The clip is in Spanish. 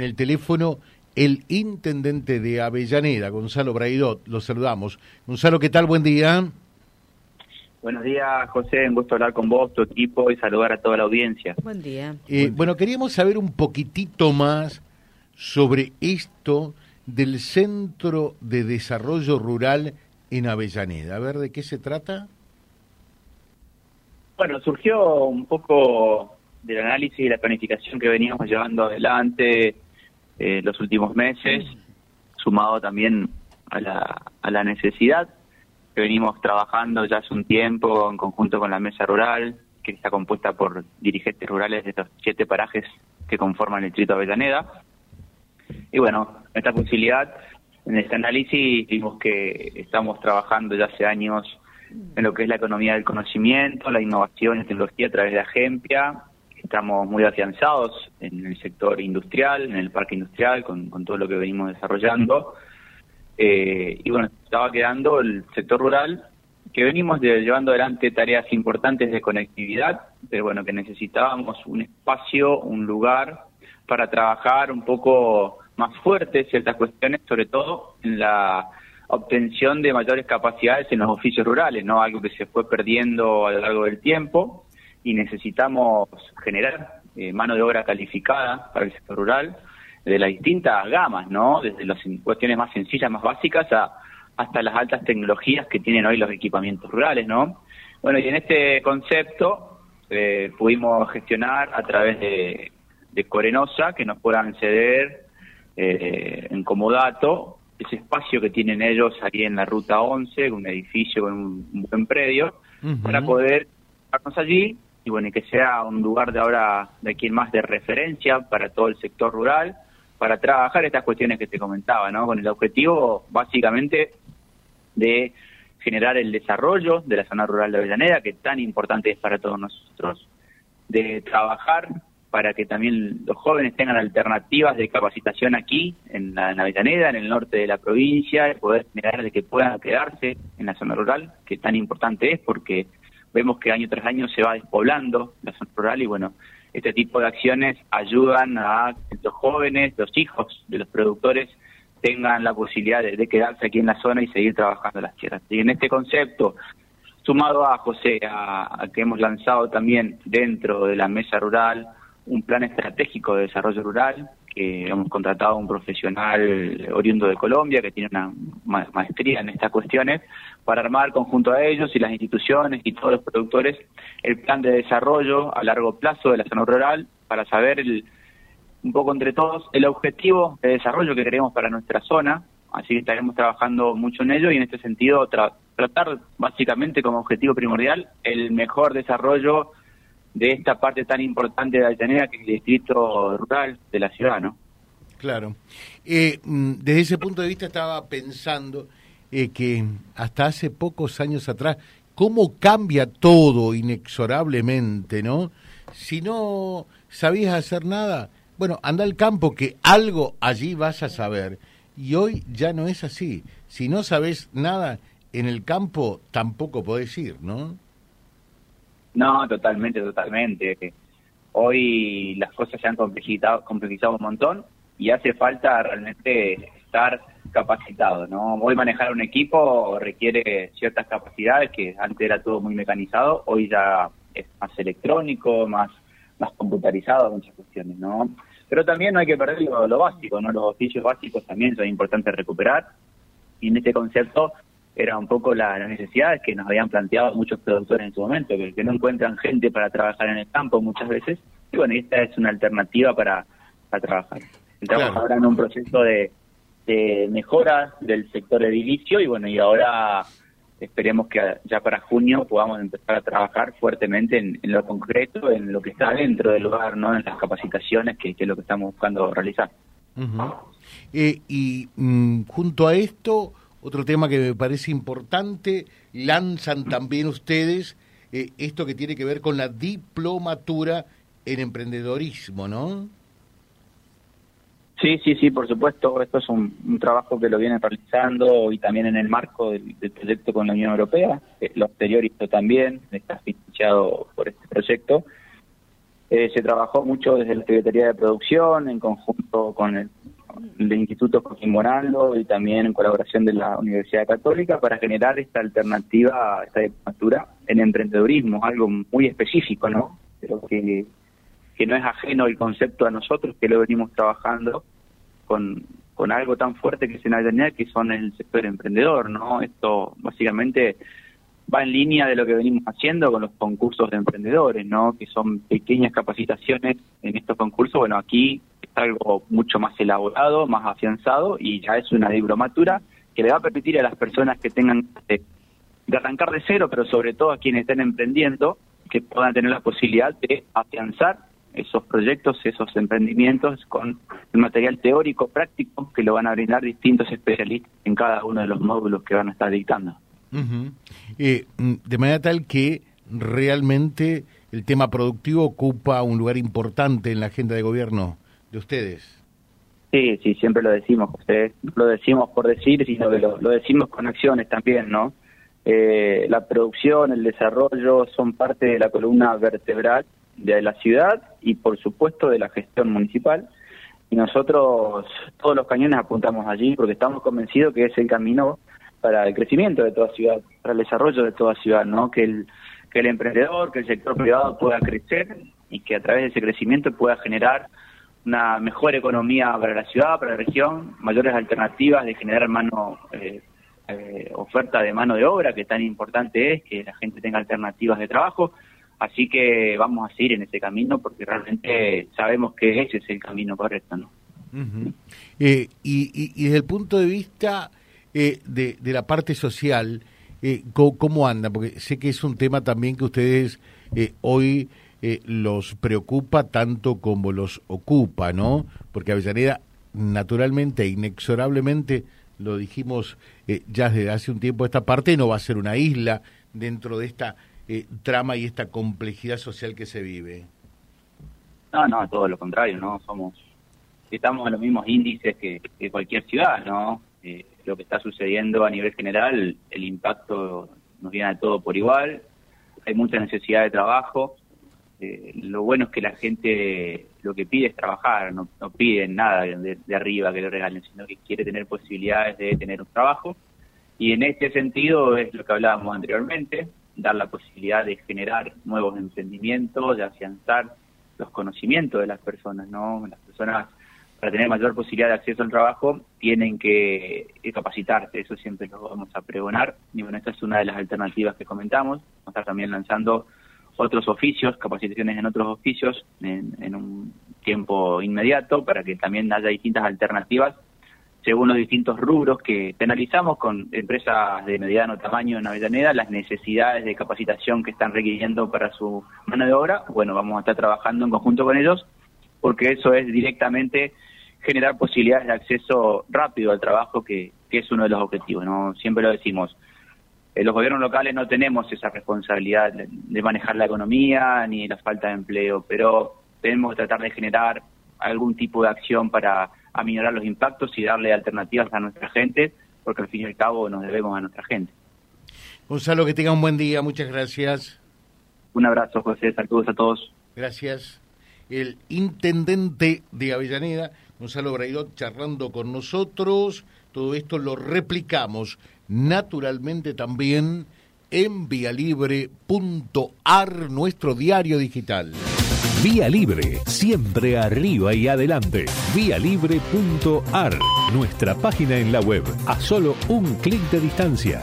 el teléfono el intendente de Avellaneda, Gonzalo Braidot. Lo saludamos. Gonzalo, ¿qué tal? Buen día. Buenos días, José. Un gusto hablar con vos, tu equipo y saludar a toda la audiencia. Buen día. Eh, bueno, queríamos saber un poquitito más sobre esto del Centro de Desarrollo Rural en Avellaneda. A ver, ¿de qué se trata? Bueno, surgió un poco del análisis y la planificación que veníamos llevando adelante eh, los últimos meses, sumado también a la, a la necesidad que venimos trabajando ya hace un tiempo en conjunto con la Mesa Rural, que está compuesta por dirigentes rurales de los siete parajes que conforman el Distrito Avellaneda. Y bueno, esta posibilidad, en este análisis vimos que estamos trabajando ya hace años en lo que es la economía del conocimiento, la innovación y tecnología a través de Agempia, Estamos muy afianzados en el sector industrial, en el parque industrial, con, todo lo que venimos desarrollando. Eh, y bueno, estaba quedando el sector rural, que venimos llevando adelante tareas importantes de conectividad, pero bueno, que necesitábamos un espacio, un lugar para trabajar un poco más fuerte ciertas cuestiones, sobre todo en la obtención de mayores capacidades en los oficios rurales, ¿no? Algo que se fue perdiendo a lo largo del tiempo y necesitamos generar eh, mano de obra calificada para el sector rural de las distintas gamas, ¿no? Desde las cuestiones más sencillas, más básicas, a, hasta las altas tecnologías que tienen hoy los equipamientos rurales, ¿no? Bueno, y en este concepto eh, pudimos gestionar a través de, de Corenosa que nos puedan ceder eh, en comodato ese espacio que tienen ellos aquí en la Ruta 11, un edificio con un, buen predio, para poder estarnos allí y bueno, y que sea un lugar de ahora de aquí más de referencia para todo el sector rural, para trabajar estas cuestiones que te comentaba, ¿no? Con el objetivo básicamente de generar el desarrollo de la zona rural de Avellaneda, que tan importante es para todos nosotros, de trabajar para que también los jóvenes tengan alternativas de capacitación aquí, en, la, en Avellaneda, en el norte de la provincia, y poder generar de que puedan quedarse en la zona rural, que tan importante es porque vemos que año tras año se va despoblando la zona rural y bueno, este tipo de acciones ayudan a que los jóvenes, los hijos de los productores tengan la posibilidad de, quedarse aquí en la zona y seguir trabajando las tierras. Y en este concepto, sumado a José, a, que hemos lanzado también dentro de la mesa rural un plan estratégico de desarrollo rural, que hemos contratado a un profesional oriundo de Colombia que tiene una maestría en estas cuestiones, para armar conjunto a ellos y las instituciones y todos los productores el plan de desarrollo a largo plazo de la zona rural para saber un poco entre todos el objetivo de desarrollo que queremos para nuestra zona. Así que estaremos trabajando mucho en ello y en este sentido tratar básicamente como objetivo primordial el mejor desarrollo de esta parte tan importante de Altanera que es el distrito rural de la ciudad, ¿no? Claro. Eh, mm, desde ese punto de vista estaba pensando eh, que hasta hace pocos años atrás, cómo cambia todo inexorablemente, ¿no? Si no sabías hacer nada, bueno, anda al campo que algo allí vas a saber. Y hoy ya no es así. Si no sabes nada en el campo, tampoco podés ir, ¿no? No, totalmente, totalmente. Hoy las cosas se han complejizado, complejizado un montón y hace falta realmente estar capacitado, ¿no? Hoy manejar un equipo requiere ciertas capacidades que antes era todo muy mecanizado, hoy ya es más electrónico, más más computarizado, muchas cuestiones, ¿no? Pero también no hay que perder lo, básico, ¿no? Los oficios básicos también son importantes recuperar y en este concepto era un poco la, necesidad que nos habían planteado muchos productores en su momento, que, no encuentran gente para trabajar en el campo muchas veces, y bueno, esta es una alternativa para, para trabajar. Estamos ahora en un proceso de, de mejora del sector edilicio y bueno, y ahora esperemos que ya para junio podamos empezar a trabajar fuertemente en, lo concreto, en lo que está dentro del lugar, ¿no? en las capacitaciones, que, es lo que estamos buscando realizar. Eh, y mm, junto a esto, otro tema que me parece importante, lanzan también ustedes eh, esto que tiene que ver con la diplomatura en emprendedorismo, ¿no? Sí, sí, sí, por supuesto. Esto es un, trabajo que lo viene realizando y también en el marco del, proyecto con la Unión Europea. lo anterior hizo también, está fichado por este proyecto. Eh, se trabajó mucho desde la Secretaría de Producción, en conjunto con el, Instituto Joaquín Morando y también en colaboración de la Universidad Católica para generar esta alternativa, esta diplomatura en emprendedurismo, algo muy específico, ¿no? Pero que, que no es ajeno el concepto a nosotros, que lo venimos trabajando con, con algo tan fuerte que es en Avellaneda, que son el sector emprendedor, ¿no? Esto básicamente va en línea de lo que venimos haciendo con los concursos de emprendedores, ¿no? Que son pequeñas capacitaciones en estos concursos. Bueno, aquí es algo mucho más elaborado, más afianzado y ya es una diplomatura que le va a permitir a las personas que tengan de, arrancar de cero, pero sobre todo a quienes estén emprendiendo, que puedan tener la posibilidad de afianzar esos proyectos, esos emprendimientos con el material teórico práctico que lo van a brindar distintos especialistas en cada uno de los módulos que van a estar dictando. Eh, mm, de manera tal que realmente el tema productivo ocupa un lugar importante en la agenda de gobierno de ustedes. Sí, sí, siempre lo decimos, ustedes lo decimos por decir, sino que lo, decimos con acciones también, ¿no? Eh, la producción, el desarrollo son parte de la columna vertebral de la ciudad y por supuesto de la gestión municipal. Y nosotros todos los cañones apuntamos allí porque estamos convencidos que es el camino para el crecimiento de toda ciudad, para el desarrollo de toda ciudad, ¿no? Que el, que el emprendedor, que el sector privado pueda crecer y que a través de ese crecimiento pueda generar una mejor economía para la ciudad, para la región, mayores alternativas de generar mano eh, eh, oferta de mano de obra, que tan importante es que la gente tenga alternativas de trabajo. Así que vamos a seguir en ese camino porque realmente sabemos que ese es el camino correcto, ¿no? Eh, y, y, desde el punto de vista eh, de, de, la parte social, eh, ¿cómo, anda? Porque sé que es un tema también que ustedes eh, hoy eh, los preocupa tanto como los ocupa, ¿no? Porque Avellaneda, naturalmente, inexorablemente, lo dijimos ya desde hace un tiempo, esta parte no va a ser una isla dentro de esta trama y esta complejidad social que se vive. No, no, todo lo contrario, ¿no? Somos, estamos en los mismos índices que, cualquier ciudad, ¿no? Eh, lo que está sucediendo a nivel general, el impacto nos viene a todo por igual, hay mucha necesidad de trabajo, eh, lo bueno es que la gente lo que pide es trabajar, no, no pide nada de, arriba que le regalen, sino que quiere tener posibilidades de tener un trabajo. Y en este sentido es lo que hablábamos anteriormente, dar la posibilidad de generar nuevos emprendimientos, de afianzar los conocimientos de las personas, ¿no? Las personas para tener mayor posibilidad de acceso al trabajo, tienen que capacitarse, eso siempre lo vamos a pregonar. Y bueno, esta es una de las alternativas que comentamos. Vamos a estar también lanzando otros oficios, capacitaciones en otros oficios en, un tiempo inmediato para que también haya distintas alternativas según los distintos rubros que analizamos con empresas de mediano tamaño en Avellaneda, las necesidades de capacitación que están requiriendo para su mano de obra. Bueno, vamos a estar trabajando en conjunto con ellos porque eso es directamente generar posibilidades de acceso rápido al trabajo, que, es uno de los objetivos. no Siempre lo decimos, eh, los gobiernos locales no tenemos esa responsabilidad de, manejar la economía ni la falta de empleo, pero tenemos que tratar de generar algún tipo de acción para aminorar los impactos y darle alternativas a nuestra gente, porque al fin y al cabo nos debemos a nuestra gente. Gonzalo, que tenga un buen día, muchas gracias. Un abrazo, José, saludos a todos. Gracias. El intendente de Avellaneda, Gonzalo Braidot charlando con nosotros. Todo esto lo replicamos naturalmente también en vialibre.ar, nuestro diario digital. Vía Libre, siempre arriba y adelante. Vialibre.ar, nuestra página en la web, a solo un clic de distancia